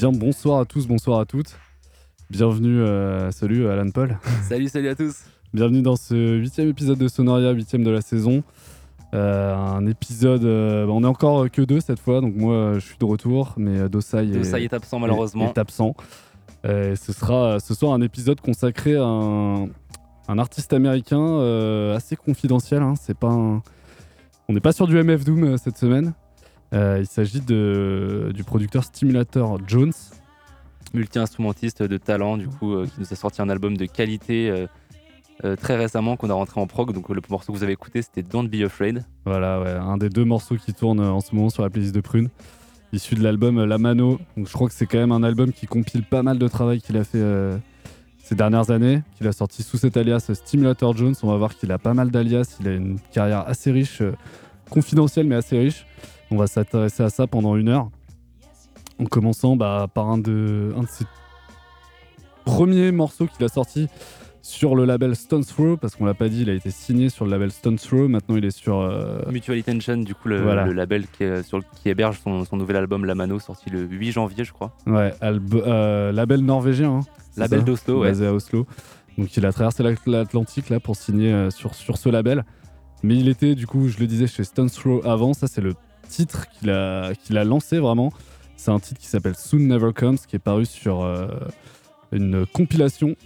bien bonsoir à tous, bonsoir à toutes. Bienvenue, euh, salut Alan Paul. Salut, salut à tous. Bienvenue dans ce huitième épisode de Sonoria, huitième de la saison. Euh, un épisode, euh, on est encore que deux cette fois, donc moi je suis de retour, mais Dosai est, Dosai est absent malheureusement. est absent. Euh, ce sera ce soir un épisode consacré à un, un artiste américain euh, assez confidentiel. hein. C'est pas un- On n'est pas sur du MF Doom euh, cette semaine. Euh, il s'agit du producteur Stimulator Jones. Multi-instrumentiste de talent, du coup, euh, qui nous a sorti un album de qualité euh, très récemment qu'on a rentré en prog. Donc le morceau que vous avez écouté, c'était Don't Be Afraid. Voilà, ouais, un des deux morceaux qui tournent euh, en ce moment sur la playlist de Prune, issu de l'album La Mano. Donc je crois que c'est quand même un album qui compile pas mal de travail qu'il a fait euh, ces dernières années, qu'il a sorti sous cet alias Stimulator Jones. On va voir qu'il a pas mal d'alias, il a une carrière assez riche, euh, confidentielle mais assez riche. On va s'intéresser à ça pendant une heure, en commençant bah, par un de, un de ses premiers morceaux qu'il a sorti sur le label Stone's Throw, parce qu'on l'a pas dit, il a été signé sur le label Stone's Throw. Maintenant, il est sur euh, Mutual Intention, du coup, le, Voilà. le label qui, est- sur qui héberge son, son nouvel album La Mano, sorti le 8 janvier, je crois. Ouais, euh, label norvégien. hein, Label d'Oslo, ouais. Basé à Oslo. Donc il a traversé l'At- l'Atlantique là pour signer euh, sur, sur ce label. Mais il était, du coup, je le disais, chez Stone's Throw avant. Ça, c'est le titre qu'il a, qu'il a lancé vraiment. C'est un titre qui s'appelle Soon Never Comes, qui est paru sur euh, une compilation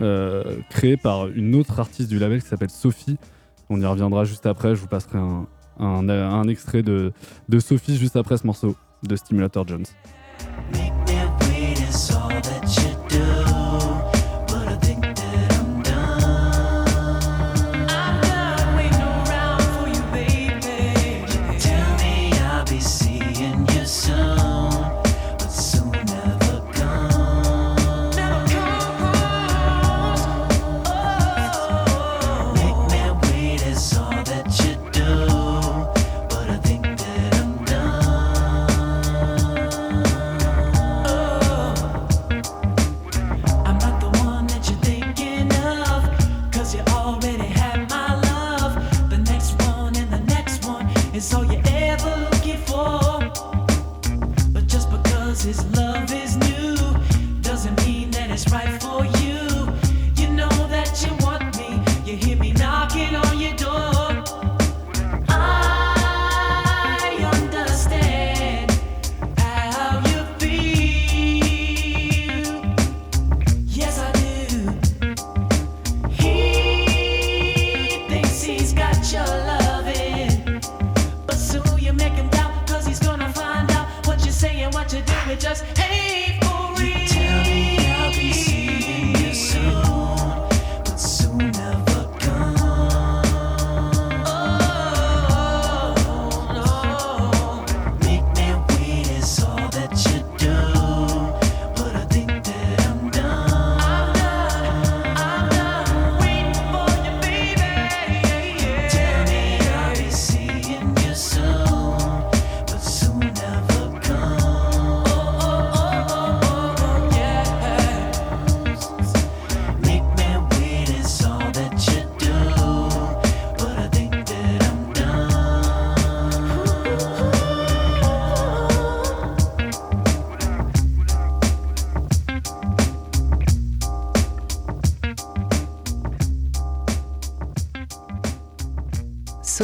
euh, créée par une autre artiste du label qui s'appelle Sophie. On y reviendra juste après. Je vous passerai un, un, un extrait de, de Sophie juste après ce morceau de Stimulator Jones.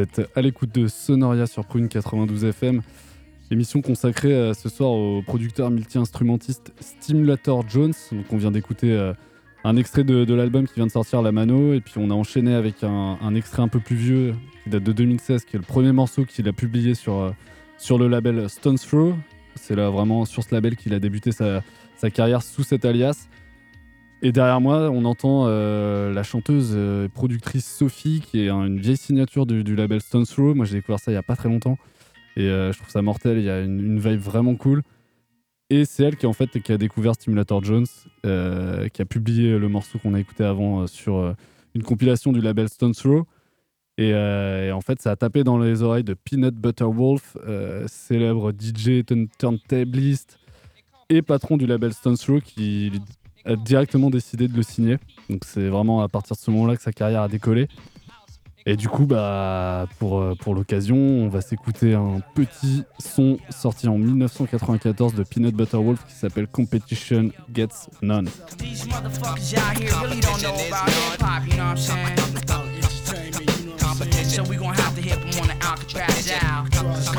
Vous êtes à l'écoute de Sonoria sur Prune 92 FM, émission consacrée euh, ce soir au producteur multi-instrumentiste Stimulator Jones. Donc on vient d'écouter euh, un extrait de, l'album qui vient de sortir, La Mano, et puis on a enchaîné avec un, un extrait un peu plus vieux qui date de 2016, qui est le premier morceau qu'il a publié sur, euh, sur le label Stones Throw. C'est là vraiment sur ce label qu'il a débuté sa, sa carrière sous cet alias. Et derrière moi, on entend euh, la chanteuse euh, et productrice Sophie, qui est un- une vieille signature du, label Stones Throw. Moi, j'ai découvert ça il y a pas très longtemps. Et euh, je trouve ça mortel. Il y a une, vibe vraiment cool. Et c'est elle qui, en fait, qui a découvert Stimulator Jones, qui a publié le morceau qu'on a écouté avant sur une compilation du label Stones Throw. Et, en fait, ça a tapé dans les oreilles de Peanut Butter Wolf, célèbre DJ turn- turntabliste et patron du label Stones Throw, qui directement décidé de le signer. Donc c'est vraiment à partir de ce moment-là que sa carrière a décollé. Et du coup, bah, pour, euh, l'occasion, on va s'écouter un petit son sorti en 1994 de Peanut Butter Wolf qui s'appelle Competition Gets None.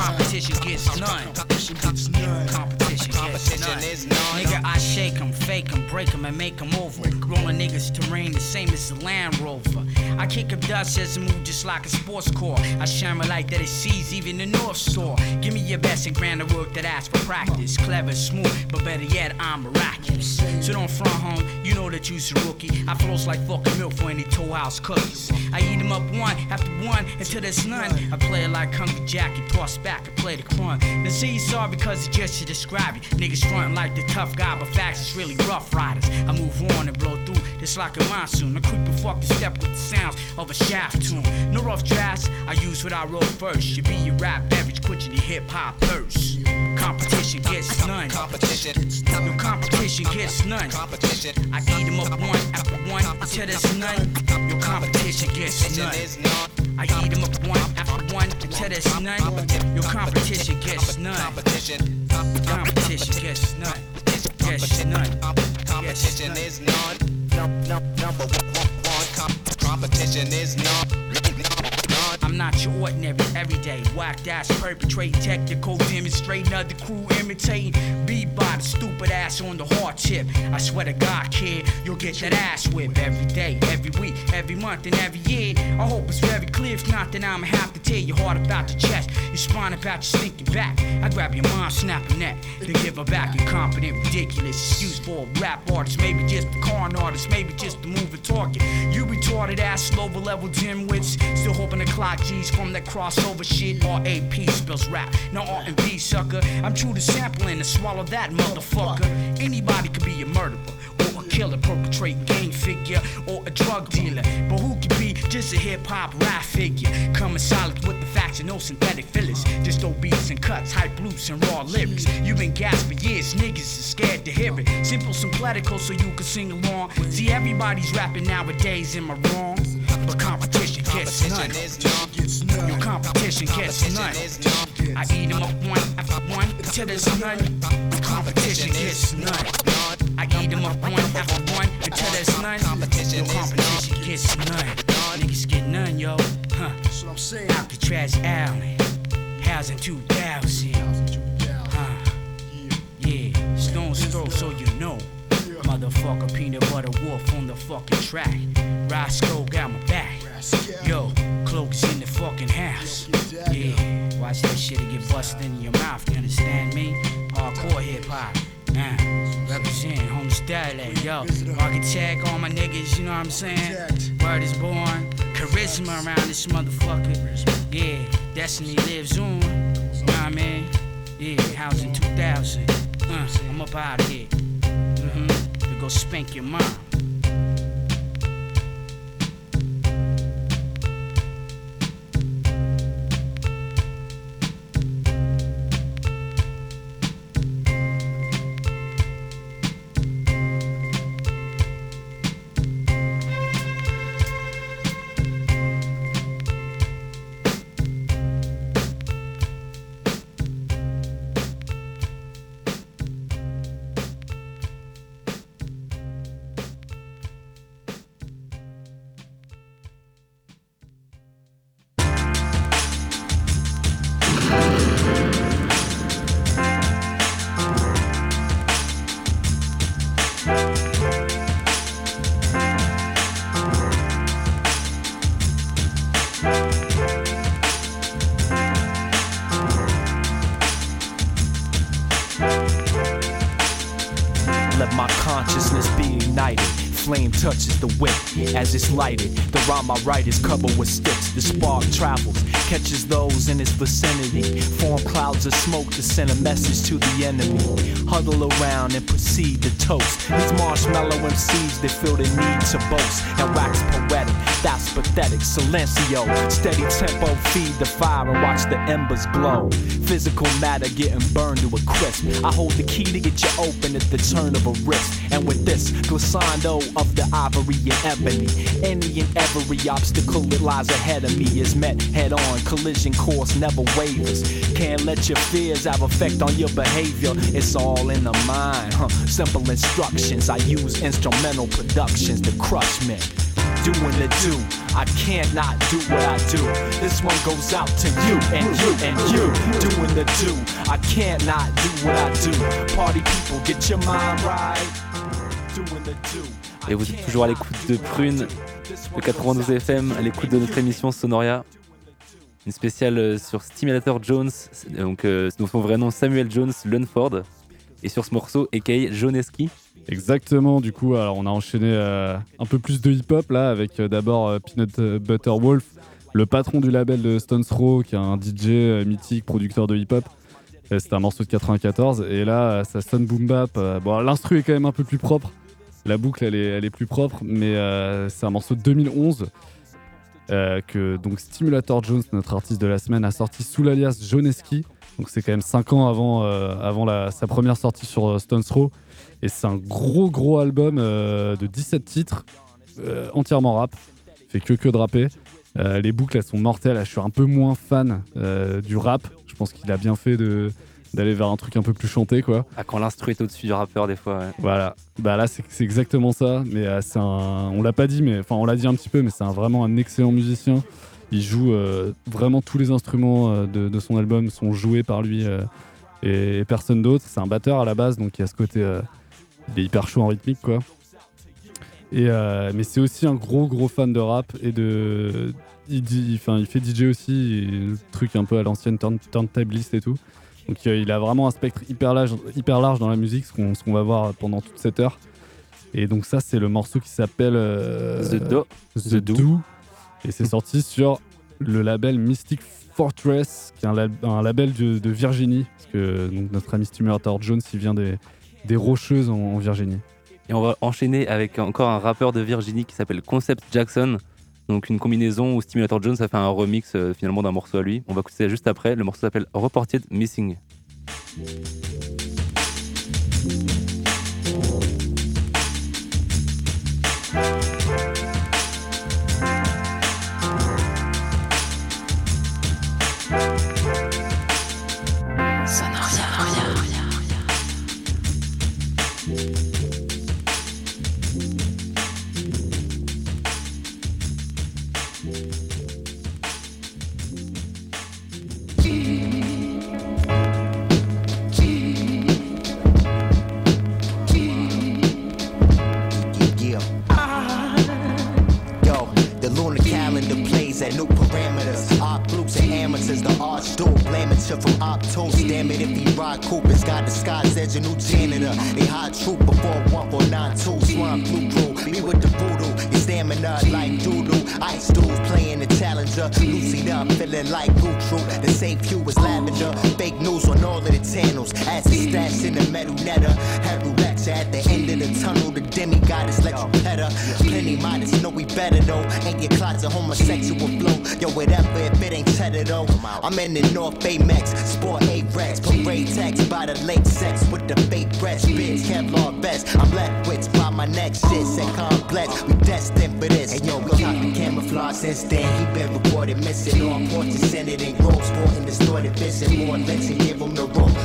Competition gets none. Competition gets none. Competition gets none. Nigga, I shake 'em, fake 'em, break 'em, and make 'em over. Rolling niggas terrain the same as the Land Rover. I kick up dust as I move just like a sports car. I shine my light that it sees even the North Star. Give me your best and grant the work that asks for practice. Clever, smooth, but better yet, I'm miraculous. So don't front home, you know that you's a rookie. I flows like fucking milk for any Toll House cookies. I eat 'em up one after one until there's none. I play it like Hungry Jack and toss back. I play the. The Z sorry because it's just to describe you. Niggas frontin' like the tough guy, but facts is really rough riders. I move on and blow through this like a monsoon. I creep and fuck the step with the sounds of a shaft tune. No rough drafts, I use what I wrote first. Should be your rap beverage, quenching your hip hop thirst. Competition gets none. Competition. No competition gets none. Competition. I eat them up one after one until there's none. Your competition gets none. I eat them up one after one until there's none. Your competition gets none. Competition. Competition gets none. Gets none. Competition is none. Number one. Competition is none. I'm not your ordinary, everyday, whacked ass perpetrating technical demonstrating other crew imitating. The stupid ass on the hard tip. I swear to God, kid, you'll get that ass whipped every day, every week, every month, and every year. I hope it's very clear. If not, then I'ma have to tear your heart about your chest. Your spine about your stinking back. I grab your mind, snap her neck, then give her back. Incompetent, ridiculous excuse for a rap artist. Maybe just a con artist, maybe just a moving target. You retarded ass, lower level dimwits. Still hoping to clock G's from that crossover shit. R.A.P. spells rap, no R&B sucker. I'm true to sampling and swallow that motherfucker. Anybody could be a murderer or a killer, perpetrate gang figure or a drug dealer. But who could be just a hip hop rap figure? Coming solid with the facts and no synthetic fillers. Just dope beats and cuts, hype loops and raw lyrics. You've been gas for years, niggas are scared to hear it. Simple, sympletical, so you can sing along. See, everybody's rapping nowadays, am I wrong? But competition gets none. Your competition gets none. I eat them up one after one until there's none. Competition gets none. I eat them up one after one until there's none. Your competition gets none. Niggas get none, yo. Huh. Alcatraz Alley. Housing 2000. Huh. Yeah. Stone's throw, so you know. Motherfucker, peanut butter wolf on the fucking track. Roscoe got my back. Yo, cloaks in the fucking house. Yeah, watch that shit get busted in your mouth. You understand me? Hardcore hip hop. Nah, represent home style, yo. Architect, all my niggas, you know what I'm saying? Word is born. Charisma around this motherfucker. Yeah, destiny lives on. You know what I mean? Yeah, housing 2000. Uh, I'm up out of here. Go spank your mom. Flame touches the wick as it's lighted. The rhyme I write is covered with sticks. The spark travels, catches those in its vicinity. Form clouds of smoke to send a message to the enemy. Huddle around and proceed to toast. These marshmallow MCs, they feel the need to boast and wax poetic. That's pathetic. Silencio, steady tempo, feed the fire and watch the embers glow. Physical matter getting burned to a crisp. I hold the key to get you open at the turn of a wrist. And with this glissando of the ivory and ebony, any and every obstacle that lies ahead of me is met head on. Collision course never wavers. Can't let your fears have effect on your behavior. It's all in the mind. Huh. Simple instructions. I use instrumental productions to crush men doing the do. I can't not do what I do. This one goes out to you and you and you doing the do. I can't not do what I do. Party people, get your mind right. Doing the do. Et vous êtes toujours à l'écoute de Prune, le 92 FM, à l'écoute de notre émission Sonoria. Une spéciale euh, sur Stimulator Jones, donc euh, dont son vrai nom Samuel Jones Lunford. Et sur ce morceau, a.k.a. Joneski. Exactement, du coup, alors on a enchaîné euh, un peu plus de hip-hop là, avec euh, d'abord euh, Peanut Butter Wolf, le patron du label de Stones Throw, qui est un DJ mythique, producteur de hip-hop. C'était un morceau de 94. Et là, ça sonne boom bap. L'instru est quand même un peu plus propre. La boucle, elle est, plus propre, mais c'est un morceau de 2011 euh, que donc Stimulator Jones, notre artiste de la semaine, a sorti sous l'alias Joneski. Donc c'est quand même 5 ans avant, avant sa première sortie sur Stones Throw. Et c'est un gros gros album euh, de 17 titres, euh, entièrement rap. Fait que que de rapper. Euh, les boucles elles sont mortelles. Je suis un peu moins fan du rap. Je pense qu'il a bien fait de d'aller vers un truc un peu plus chanté quoi. Ah, quand l'instru est au-dessus du rappeur, des fois. ouais. Voilà, bah là c'est exactement ça, mais c'est un, on l'a pas dit, mais enfin on l'a dit un petit peu, mais c'est un- vraiment un excellent musicien. Il joue vraiment tous les instruments de, de son album sont joués par lui euh, et, personne d'autre. C'est un batteur à la base, donc il y a ce côté, il est hyper chaud en rythmique quoi. Et euh, mais c'est aussi un gros gros fan de rap et de, il, dit- il fait DJ aussi, le truc un peu à l'ancienne turn- turntablist et tout. Donc euh, il a vraiment un spectre hyper large, hyper large dans la musique, ce qu'on qu'on va voir pendant toute cette heure. Et donc ça, c'est le morceau qui s'appelle euh, The Do. The, The Do. Do. Et c'est sorti sur le label Mystic Fortress, qui est un, lab- un label de, de Virginie. Parce que donc, notre ami Stimulator Jones, il vient des, des Rocheuses en, Virginie. Et on va enchaîner avec encore un rappeur de Virginie qui s'appelle Concept Jackson. Donc une combinaison où Stimulator Jones a fait un remix euh, finalement d'un morceau à lui. On va écouter ça juste après. Le morceau s'appelle Reported Missing. Lucy up, feeling like Gucci. The same hue was lavender. Fake news on all of the channels. Acid stashed in the metal netter. Roulette at the end of the tunnel. The demigod let you better. Plenty know we better though. Ain't your closet homosexual flow. Yo, whatever if it ain't cheddar though. I'm in the North Bay Max, sport A Rex, parade tax by the lake sex with the fake breast, bitch, Kevlar vest. I'm left with by my next shit, and complex. We destined for this. And yo, we the camouflage since then. He been reported missing on porches, Senate and Grove, sporting distorted vision. More lynch and give him the rope.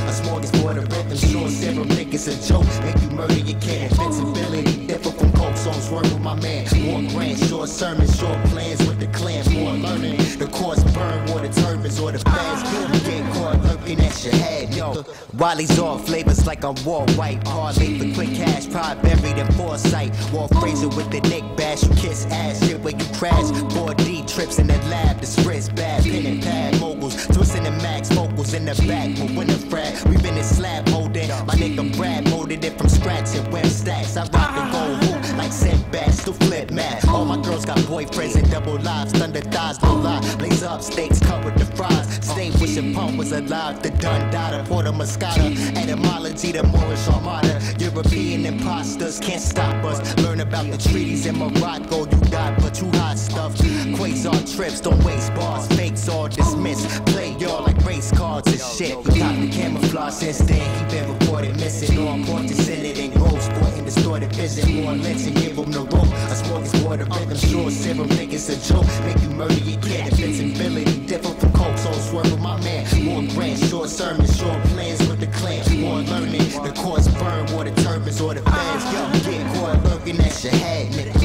A smorgasbord of rhythm, sure serum niggas a joke. Make you murder your kid. Invincibility, different from coke songs, work with my man. More grand, short sermons, short plans with the clan. More learning, the course burn, or the turbans, or the fans. You get caught lurking at your head, yo. Wiley's all flavors like I'm war white. Parlay for quick cash, pride buried in foresight. Wall Fraser with the neck bash, you kiss ass shit where you crash. 4D trips in the lab, the spritz bad, pen and pad moguls. Twisting the max vocals in the back, but when the frag, we been in slab molded. My nigga Brad molded it from scratch and web stacks. I rock the gold like setbacks to flip mad. All my girls got boyfriends and double lives, thunder thighs, no lie. Blaze up steaks covered the fries. Stay wishing pump was alive. The Dundada, Porta Moscata, etymology, the Moorish Armada. European imposters can't stop us. Learn about the treaties in Morocco. You got but you hot stuff. Quasar trips, don't waste bars. Fakes all dismissed. Play y'all like race cards and shit. Got the camouflage since then. He been reported missing. On point to Senate and Grove, sporting distorted vision. More lynch and give him the rope. A smorgasbord of rhythm, sure serum niggas a joke. Make you murder your kid. Invincibility, different from coke, so swerve with my man. More grand, short sermons, short plans with the clan. More learning, the course burn, or the turbans or the fans. Yo, get caught lurking at your head, nigga.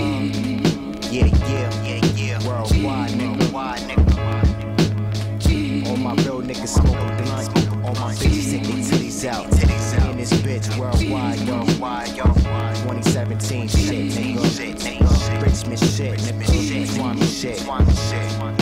Yeah, yeah, yeah, yeah. Worldwide, nigga. Worldwide, nigga. All my real niggas smoking blunt. All my bitches take their titties out. Richmond shit, nigga. Swami shit. Swami shit.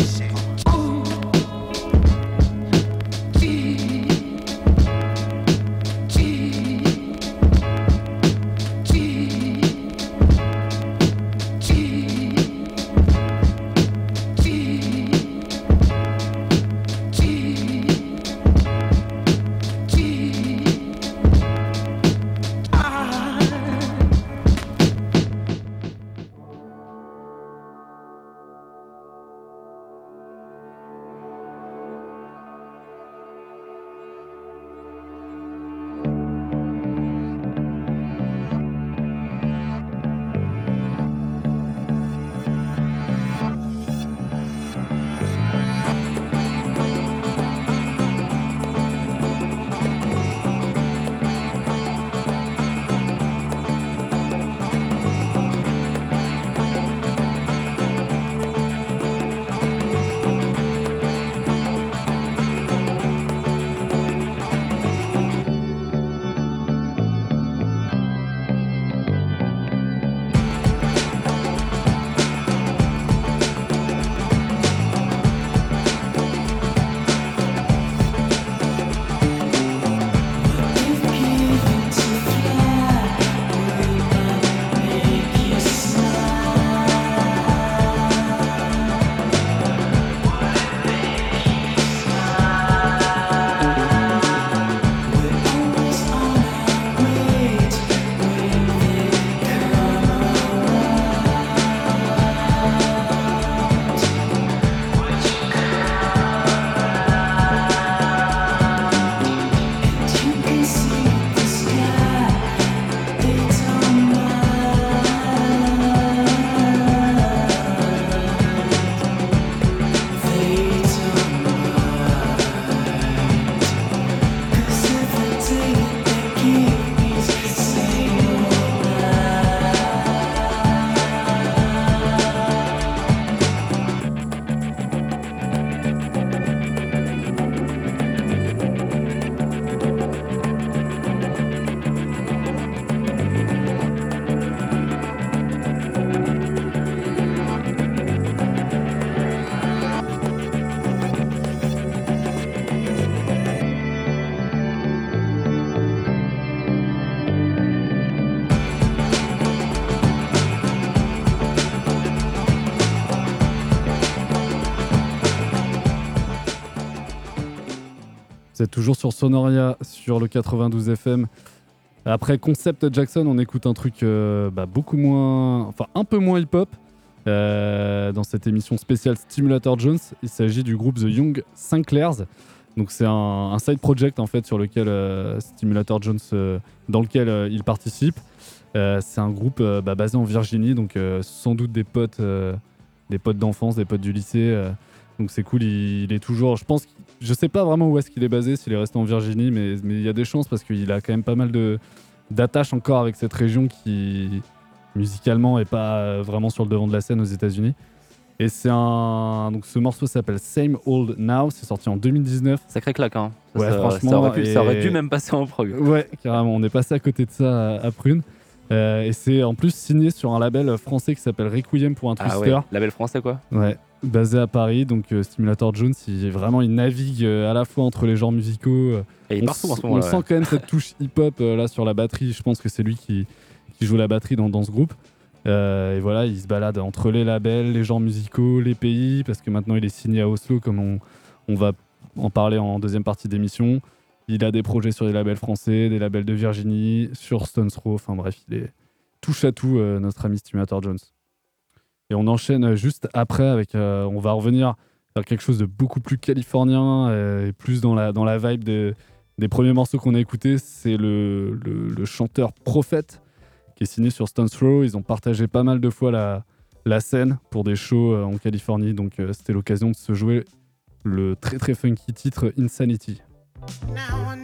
Êtes toujours sur Sonoria, sur le 92 FM. Après Concept Jackson, on écoute un truc euh, bah, beaucoup moins. Enfin, un peu moins hip-hop. euh, dans cette émission spéciale Stimulator Jones, il s'agit du groupe The Young Sinclairs. Donc c'est un, side project en fait sur lequel euh, Stimulator Jones, dans lequel il participe. C'est un groupe bah, basé en Virginie, donc sans doute des potes, des potes d'enfance, des potes du lycée. donc c'est cool. Il, il est toujours, je pense, je sais pas vraiment où est-ce qu'il est basé, s'il est resté en Virginie, mais mais il y a des chances parce qu'il a quand même pas mal de d'attaches encore avec cette région qui musicalement est pas vraiment sur le devant de la scène aux États-Unis. Et c'est un donc ce morceau s'appelle Same Old Now, c'est sorti en 2019. Sacré claque, hein. Ça, Ouais, ça- franchement, ça aurait, pu, ça aurait et- dû même passer en prog. Ouais, carrément. On est passé à côté de ça à, à Prune. Euh, et c'est en plus signé sur un label français qui s'appelle Requiem pour un Ah Twister. ouais, label français quoi. Ouais, basé à Paris. Donc euh, Stimulator Jones, il, vraiment, il navigue euh, à la fois entre les genres musicaux. euh, Et il on partout en ce moment-là, On sent quand même cette touche hip-hop là sur la batterie. Je pense que c'est lui qui, qui joue la batterie dans, dans ce groupe. Euh, et voilà, il se balade entre les labels, les genres musicaux, les pays, parce que maintenant il est signé à Oslo, comme on, on va en parler en deuxième partie d'émission. Il a des projets sur des labels français, des labels de Virginie, sur Stones Throw. Enfin bref, il est touche à tout, euh, notre ami Stimulator Jones. Et on enchaîne juste après avec. euh, on va revenir vers quelque chose de beaucoup plus californien euh, et plus dans la, dans la vibe des, des premiers morceaux qu'on a écoutés. C'est le, le, chanteur Prophète qui est signé sur Stones Throw. Ils ont partagé pas mal de fois la, la scène pour des shows euh, en Californie. Donc euh, c'était l'occasion de se jouer le très très funky titre Insanity. Now I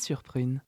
sur Prune.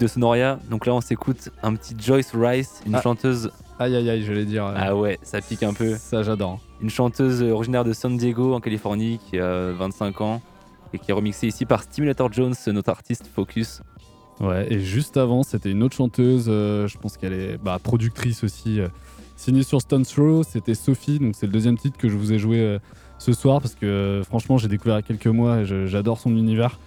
De Sonoria. Donc là, on s'écoute un petit Joyce Rice, une Ah. chanteuse. Aïe aïe aïe, j'allais dire. euh, Ah ouais, ça pique un peu. Ça, j'adore. Une chanteuse originaire de San Diego en Californie qui a 25 ans et qui est remixée ici par Stimulator Jones, notre artiste Focus. Ouais, et juste avant, c'était une autre chanteuse, euh, je pense qu'elle est bah, productrice aussi, euh, signée sur Stone Throw, c'était Sophie, donc c'est le deuxième titre que je vous ai joué ce soir parce que franchement j'ai découvert il y a quelques mois et je- j'adore son univers.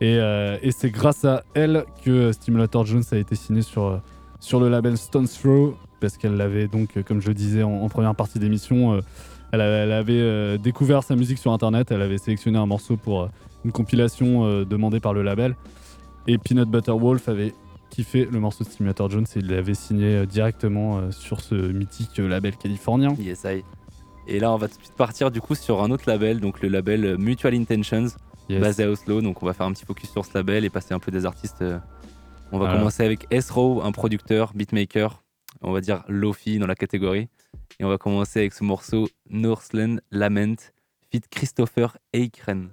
Et, euh, et c'est grâce à elle que Stimulator Jones a été signé sur, sur le label Stone Throw parce qu'elle l'avait donc, euh, comme je le disais en, première partie d'émission, euh, elle, avait découvert sa musique sur internet, elle avait sélectionné un morceau pour une compilation demandée par le label. Et Peanut Butter Wolf avait kiffé le morceau de Stimulator Jones et il l'avait signé directement sur ce mythique label californien. Yes, I. Et là, on va tout de suite partir du coup sur un autre label, donc le label Mutual Intentions, Yes. basé à Oslo. Donc on va faire un petit focus sur ce label et passer un peu des artistes. euh. On va commencer avec S-Row, un producteur, beatmaker, on va dire Lofi dans la catégorie. Et on va commencer avec ce morceau Northland Lament, feat Christopher Eikren.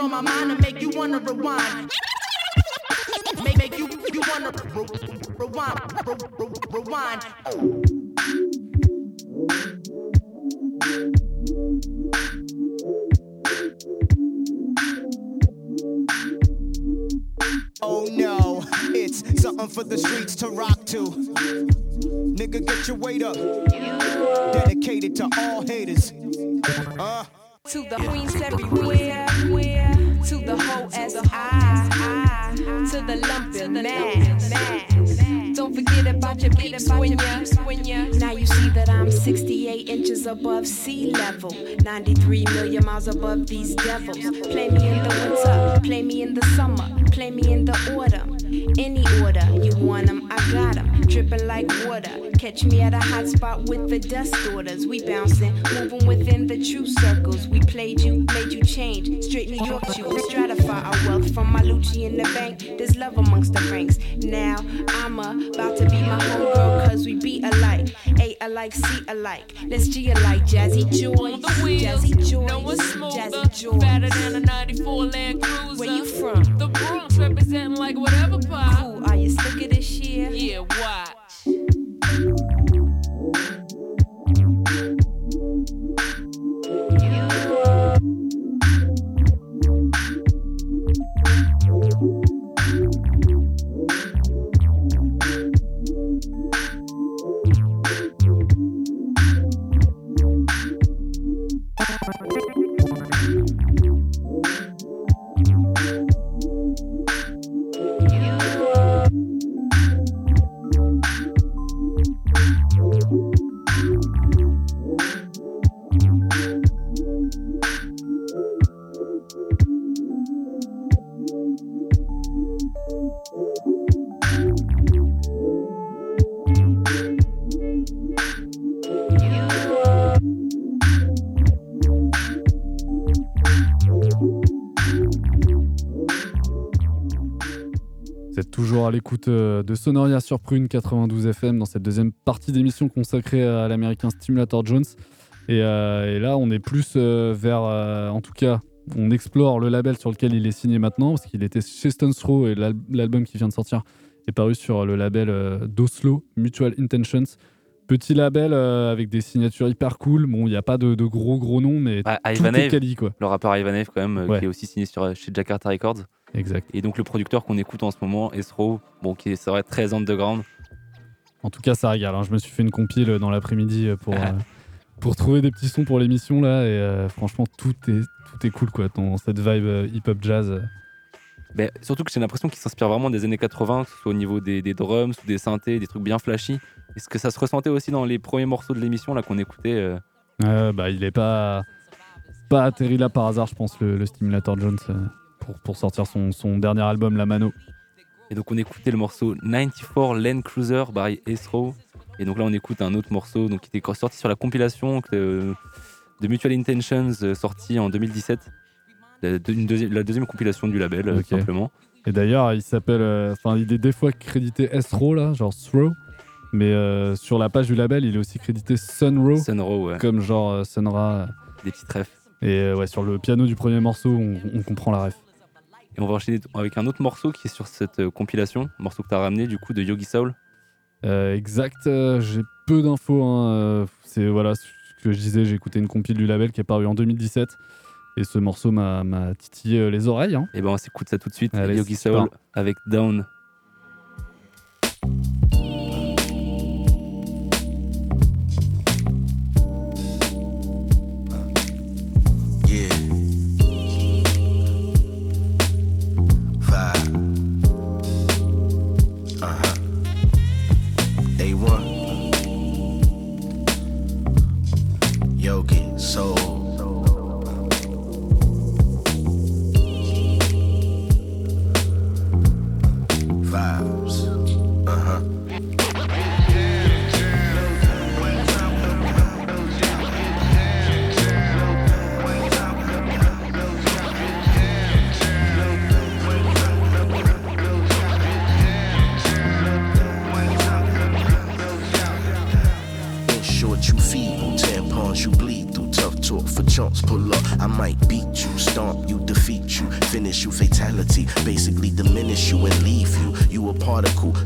On my mind miles these devils. Play me in the winter, play me in the summer, play me in the autumn. Any order you want 'em, I got 'em. Dripping like water, Catch me at a hot spot with the dust orders. We bouncing, moving within the true circles. Wealth from my Lucci in the bank. There's love amongst the ranks. Now I'm about to be my homegirl, cause we be alike. A alike, C alike. Let's G alike. Jazzy Joy. Jazzy Joy. No, it's smoother, Jazzy Joy. fatter than a 94 Land Cruiser. Where you from? The Bronx, representing like whatever pop. Cool, are you slicker this year? Yeah, watch. De Sonoria sur Prune 92 FM dans cette deuxième partie d'émission consacrée à l'américain Stimulator Jones. Et, euh, et là, on est plus euh, vers, euh, en tout cas, on explore le label sur lequel il est signé maintenant, parce qu'il était chez Stones Throw et l'al- l'album qui vient de sortir est paru sur le label d'Oslo, Mutual Intentions. Petit label euh, avec des signatures hyper cool. Bon, il n'y a pas de, de gros gros noms, mais Ah, tout est quali, quoi. le rappeur Ivanov quand même, Ouais. qui est aussi signé sur, chez Jakarta Records. Exact. Et donc le producteur qu'on écoute en ce moment, Esro, bon, qui vrai très underground. En tout cas, ça régale. hein. Je me suis fait une compile dans l'après-midi euh, pour, euh, pour trouver des petits sons pour l'émission là. Et euh, franchement, tout est, tout est cool quoi. Dans cette vibe euh, hip-hop jazz. Mais surtout que j'ai l'impression qu'il s'inspire vraiment des années 80, que ce soit au niveau des, des drums ou des synthés, des trucs bien flashy. Est-ce que ça se ressentait aussi dans les premiers morceaux de l'émission là qu'on écoutait bah, il est pas, pas atterri là par hasard, je pense, le, le Stimulator Jones pour, pour sortir son, son dernier album, La Mano. Et donc on écoutait le morceau 94 Land Cruiser by Esro. Et donc là on écoute un autre morceau donc, qui était sorti sur la compilation euh, de Mutual Intentions euh, sorti en 2017. La, deuxième, la deuxième compilation du label euh, tout simplement. Et d'ailleurs, il s'appelle. Enfin, il est des fois crédité S-Row là, genre Throw. Mais euh, sur la page du label, il est aussi crédité Sunrow. Sunrow, ouais. Comme genre euh, Sunra. Des petites refs. Et euh, ouais, sur le piano du premier morceau, on, on comprend la ref. Et on va enchaîner avec un autre morceau qui est sur cette euh, compilation, morceau que tu as ramené du coup de Yogi Soul. Euh, exact, euh, j'ai peu d'infos. hein, euh, c'est voilà ce que je disais, j'ai écouté une compile du label qui est paru en 2017 et ce morceau m'a titillé les oreilles. hein. Et ben on s'écoute ça tout de suite. Allez, Yogi Soul avec Down. Yeah.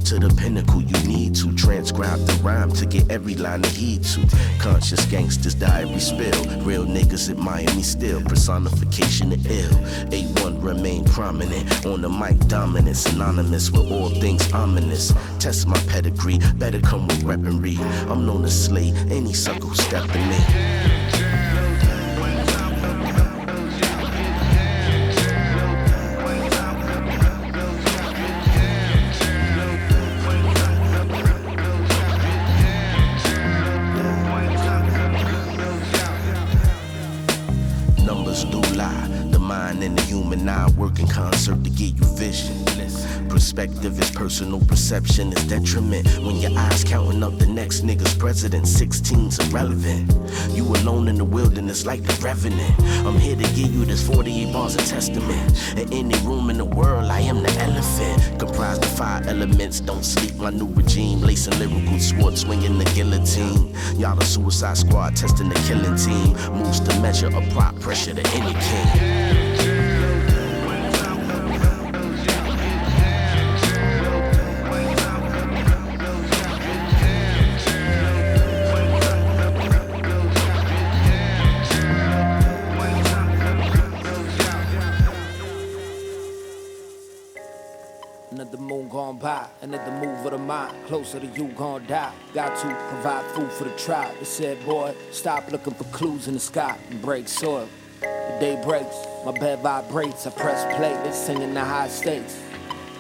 To the pinnacle. You need to transcribe the rhyme to get every line to heed to. Conscious gangsters, diary spill. Real niggas admire me still. Personification of ill. A1 remain prominent. On the mic, dominant. Synonymous with all things ominous. Test my pedigree. Better come with weaponry. I'm known to slay any sucker who step in me. Perception is detriment when your eyes counting up the next nigga's president. 16's irrelevant. You alone in the wilderness like the revenant. I'm here to give you this 48 bars of testament. In any room in the world, I am the elephant. Comprised of five elements. Don't sleep, my new regime. Lacing lyrical sword, swinging the guillotine. Y'all the suicide squad testing the killing team. Moves to measure prop pressure to any king. Gone by, another move of the mind. Closer to you, gon' die. Got to provide food for the tribe. They said, boy, stop looking for clues in the sky and break soil. The day breaks, my bed vibrates. I press play, they singing the high stakes.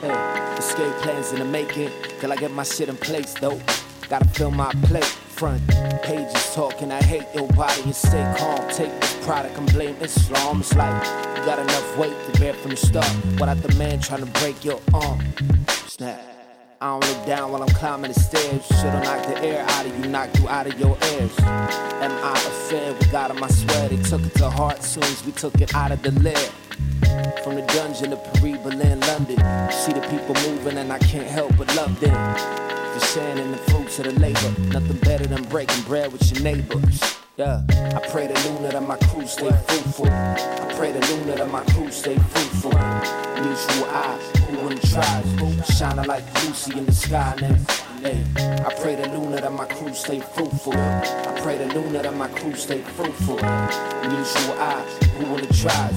Hey, escape plans in the making. Till I get my shit in place, though. Gotta fill my plate. Front pages talking, I hate your body and stay calm. Take this product and blame Islam. It's like you got enough weight to bear from the start. Without the man trying to break your arm. Snap. I don't look down while I'm climbing the stairs. Should've knocked the air out of you, knocked you out of your ears. Am I affair We got on my swear? They took it to heart soon as we took it out of the lair. From the dungeon to Paris, Berlin, London. See the people moving and I can't help but love them. For sharing in the fruits of the labor. Nothing better than breaking bread with your neighbors. Yeah, I pray the Luna that my crew stay fruitful. I pray the Luna that my crew stay fruitful. Mutual eyes, who wouldn't try? Shining like Lucy in the sky. Hey, I pray the Luna that my crew stay fruitful. I pray the Luna that my crew stay fruitful. Mutual eyes, who wouldn't try?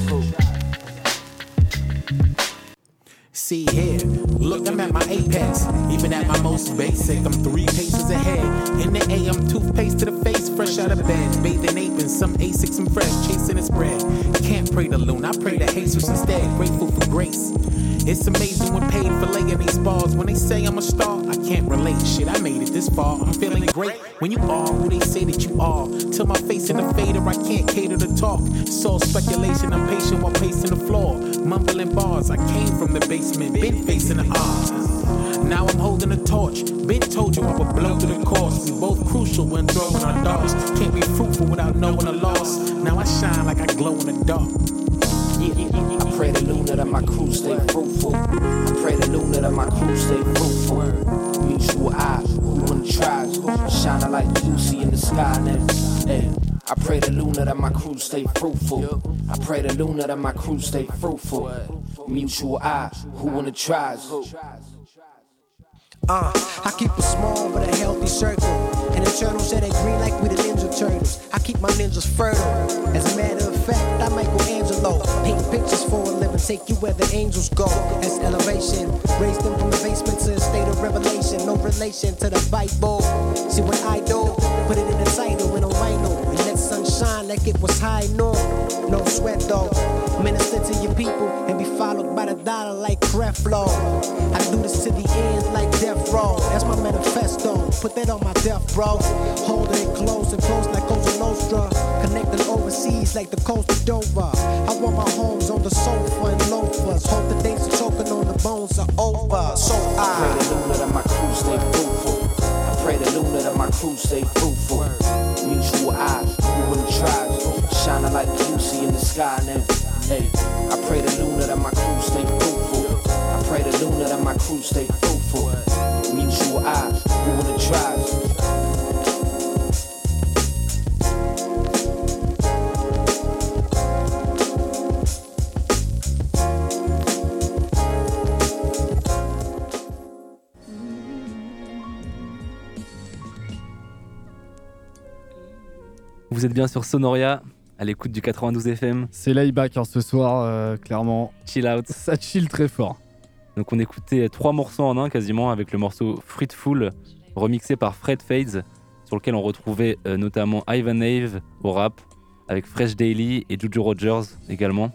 See here, look, I'm at my apex. Even at my most basic, I'm three paces ahead. In the AM, toothpaste to the face, fresh out of bed. Bathing ape in some Asics and fresh, chasing its spread. Can't pray to Loon, I pray to Jesus instead. Grateful for grace. It's amazing when paid for laying these bars. When they say I'm a star, I can't relate. Shit, I made it this far. I'm feeling great. When you are who they say that you are. Till my face in the fader, I can't cater to talk. All speculation, I'm patient while pacing the floor. Mumbling bars, I came from the basement, been facing the odds. Now I'm holding a torch. Been told you I would blow through the course. We both crucial when throwing our darts. Can't be fruitful without knowing a loss. Now I shine like I glow in the dark. Yeah. I pray the Luna that my crew stay fruitful. I pray the Luna that my crew stay fruitful. Mutual eyes, who wouldn't try? Shining like Lucy in the sky now. Hey, I pray the Luna that my crew stay fruitful. I pray the Luna that my crew stay fruitful. Mutual eyes, who wanna try? Uh, I keep it small but a healthy circle. And the turtles say they green like we the Ninja Turtles. I keep my ninjas fertile. As a matter of fact, I'm Michelangelo. Paint pictures for a living, take you where the angels go. As elevation, raised them from the basement to a state of revelation. No relation to the Bible. See what I do, put it in the title in a rhino. Like it was high noon. No sweat though. Minister to your people and be followed by the dollar like Creflo. I do this to the end like death row. That's my manifesto. Put that on my death, bro. Holding it close and close like Cosa Nostra. Connecting overseas like the coast of Dover. I want my homes on the sofa and loafers. Hope the days of choking on the bones are over. So I pray the Luna that my crew stay fruitful. I pray the Luna that my crew stay fruitful. Mutual eyes, who wouldn't try? Shining like Lucy in the sky now. Hey, I pray the Luna that my crew stay fruitful. I pray the Luna that my crew stay fruitful. Mutual eyes, who wouldn't try? Vous êtes bien sur Sonoria, à l'écoute du 92 FM. C'est layback hein, ce soir, euh, clairement. Chill out. Ça chill très fort. Donc on écoutait trois morceaux en un quasiment avec le morceau Fruitful remixé par Fred Fades sur lequel on retrouvait euh, notamment Ivan Ave au rap avec Fresh Daily et Juju Rogers également.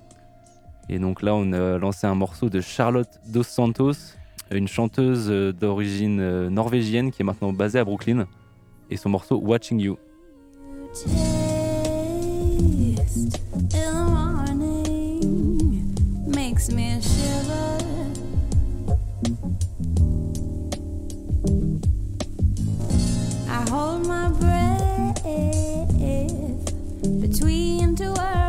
Et donc là on a lancé un morceau de Charlotte Dos Santos, une chanteuse euh, d'origine euh, norvégienne qui est maintenant basée à Brooklyn et son morceau Watching You. Taste in the morning. makes me shiver. I hold my breath between two worlds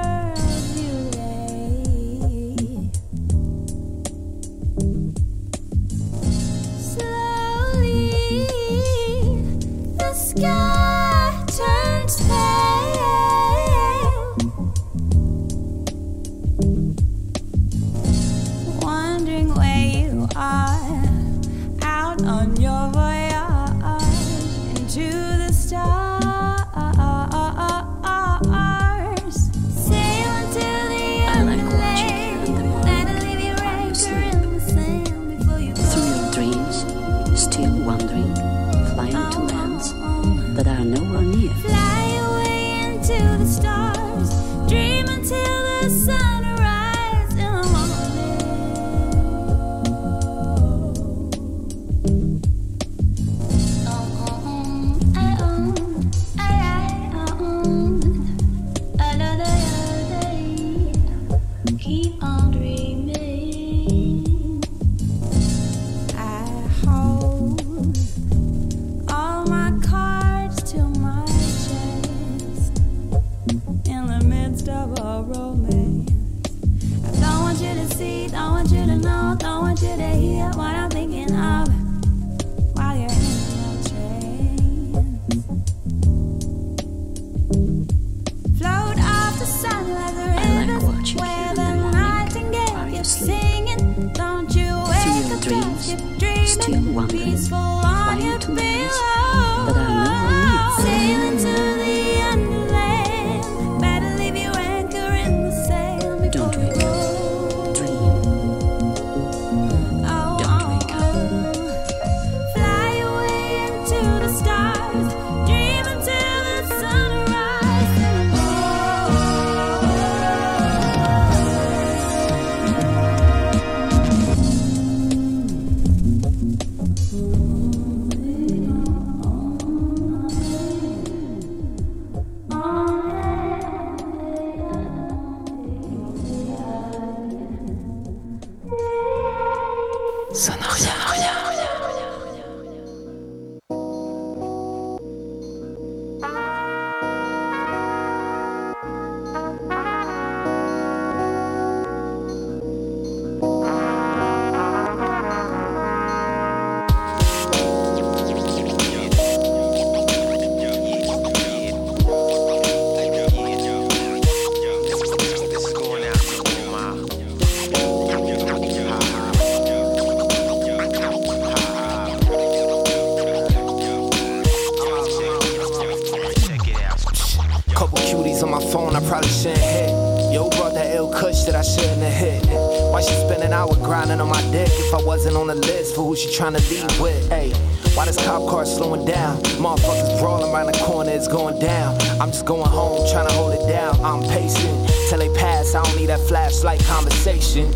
going home, tryna hold it down. I'm pacing till they pass. I don't need that flashlight conversation.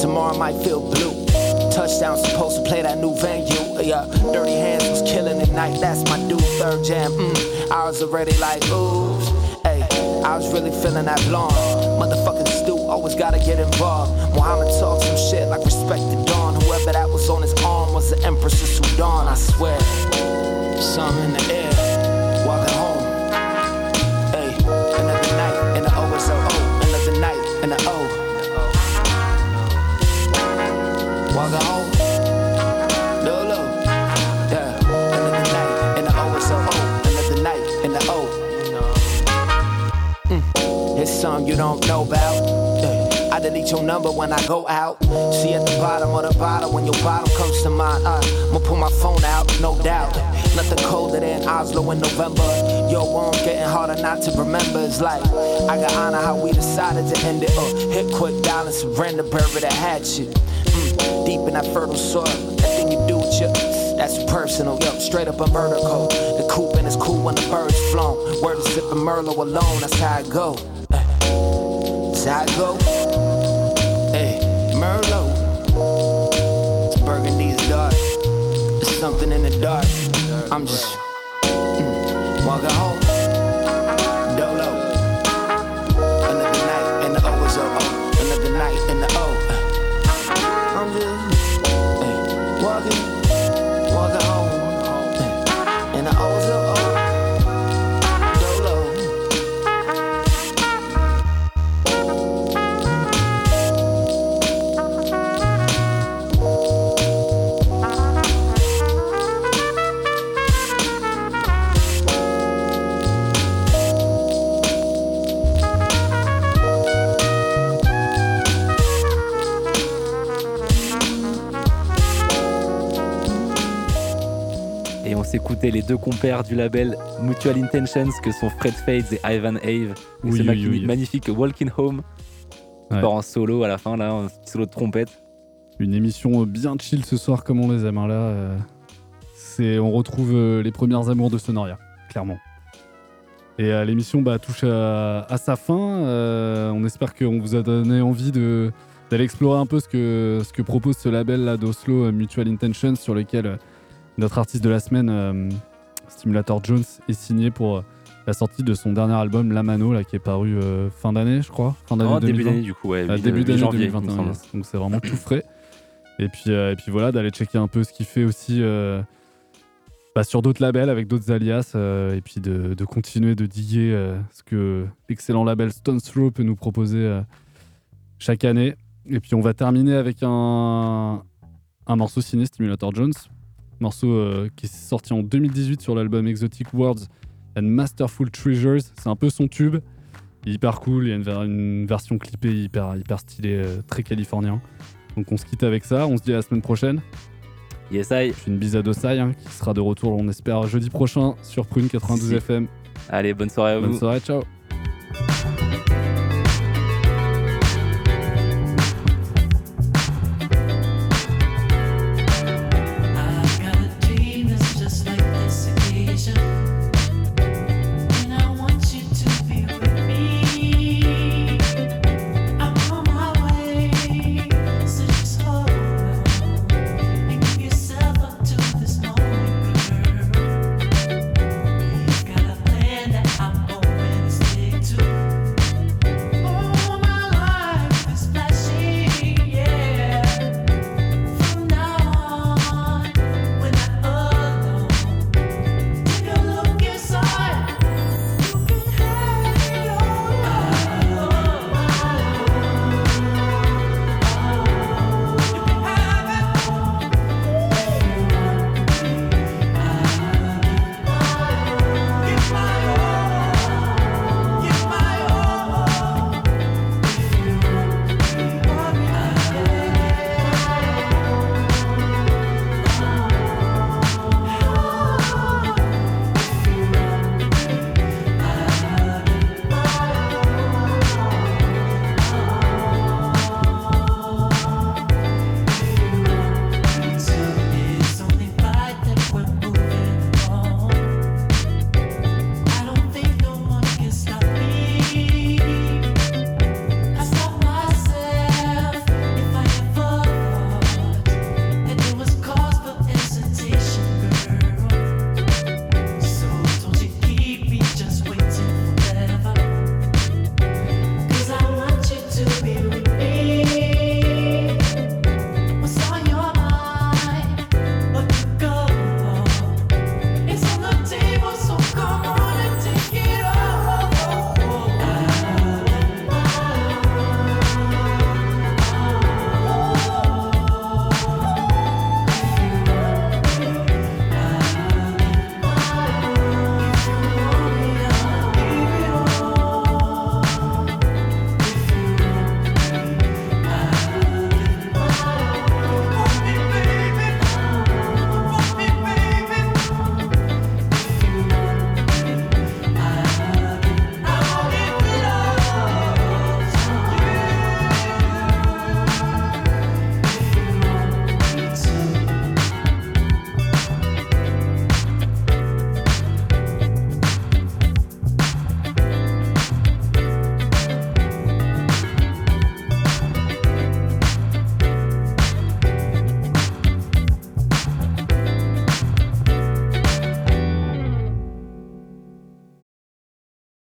Tomorrow might feel blue. Touchdown supposed to play that new venue. Yeah, Dirty Hands was killing at night. That's my dude. Third jam. Mm, I was already like, ooh. Hey, I was really feeling that blonde. Motherfucking Stu always gotta get involved. Muhammad talks some shit like respect the dawn. Whoever that was on his arm was the Empress of Sudan. I swear. Something in the air. Something you don't know about. I delete your number when I go out. See at the bottom of the bottle when your bottle comes to mind. Uh, I'ma pull my phone out, no doubt. Nothing colder than Oslo in November. Your one getting harder not to remember. It's like I got honor how we decided to end it. Uh, hit quick dial and surrender, bury the hatchet. Mm, deep in that fertile soil, that thing you do with your. That's personal, yo, straight up a code. The coop and it's cool when the bird's flown. Word is sipping Merlot alone, that's how I go. I go. Hey, Merlot. Burgundy's dark. There's something in the dark. I'm just mm, walking home. S'écouter les deux compères du label Mutual Intentions que sont Fred Fades et Ivan Ave. Et Oui, ce oui, oui. magnifique Walking Home. Ouais. part en solo à la fin, là, un solo de trompette. Une émission bien chill ce soir comme on les aime. hein, Là, euh, c'est, on retrouve euh, les premières amours de Sonoria, clairement. Et euh, l'émission bah, touche à, à sa fin. Euh, on espère qu'on vous a donné envie de, d'aller explorer un peu ce que, ce que propose ce label là d'Oslo euh, Mutual Intentions sur lequel euh, notre artiste de la semaine, euh, Stimulator Jones, est signé pour euh, la sortie de son dernier album La Mano là, qui est paru euh, fin d'année, je crois. Fin d'année Oh, début 2020. d'année, du coup, ouais, Ah, début d'année mi-janvier, il me 2021. semble. yes. Donc c'est vraiment tout frais. Et puis, euh, et puis voilà, d'aller checker un peu ce qu'il fait aussi euh, bah, sur d'autres labels avec d'autres alias. et puis de, de continuer de diguer ce que l'excellent label Stone Throw peut nous proposer chaque année. Et puis on va terminer avec un, un morceau signé Stimulator Jones. Morceau euh, qui est sorti en 2018 sur l'album Exotic Words and Masterful Treasures. C'est un peu son tube. Il est hyper cool, il y a une, ver- une version clippée hyper, hyper stylée, euh, très californien. Donc on se quitte avec ça, on se dit à la semaine prochaine. Yes, I. Une bise à Dosai hein, qui sera de retour, on espère, jeudi prochain sur Prune 92 Si. FM. Allez, bonne soirée à Bonne vous. soirée, ciao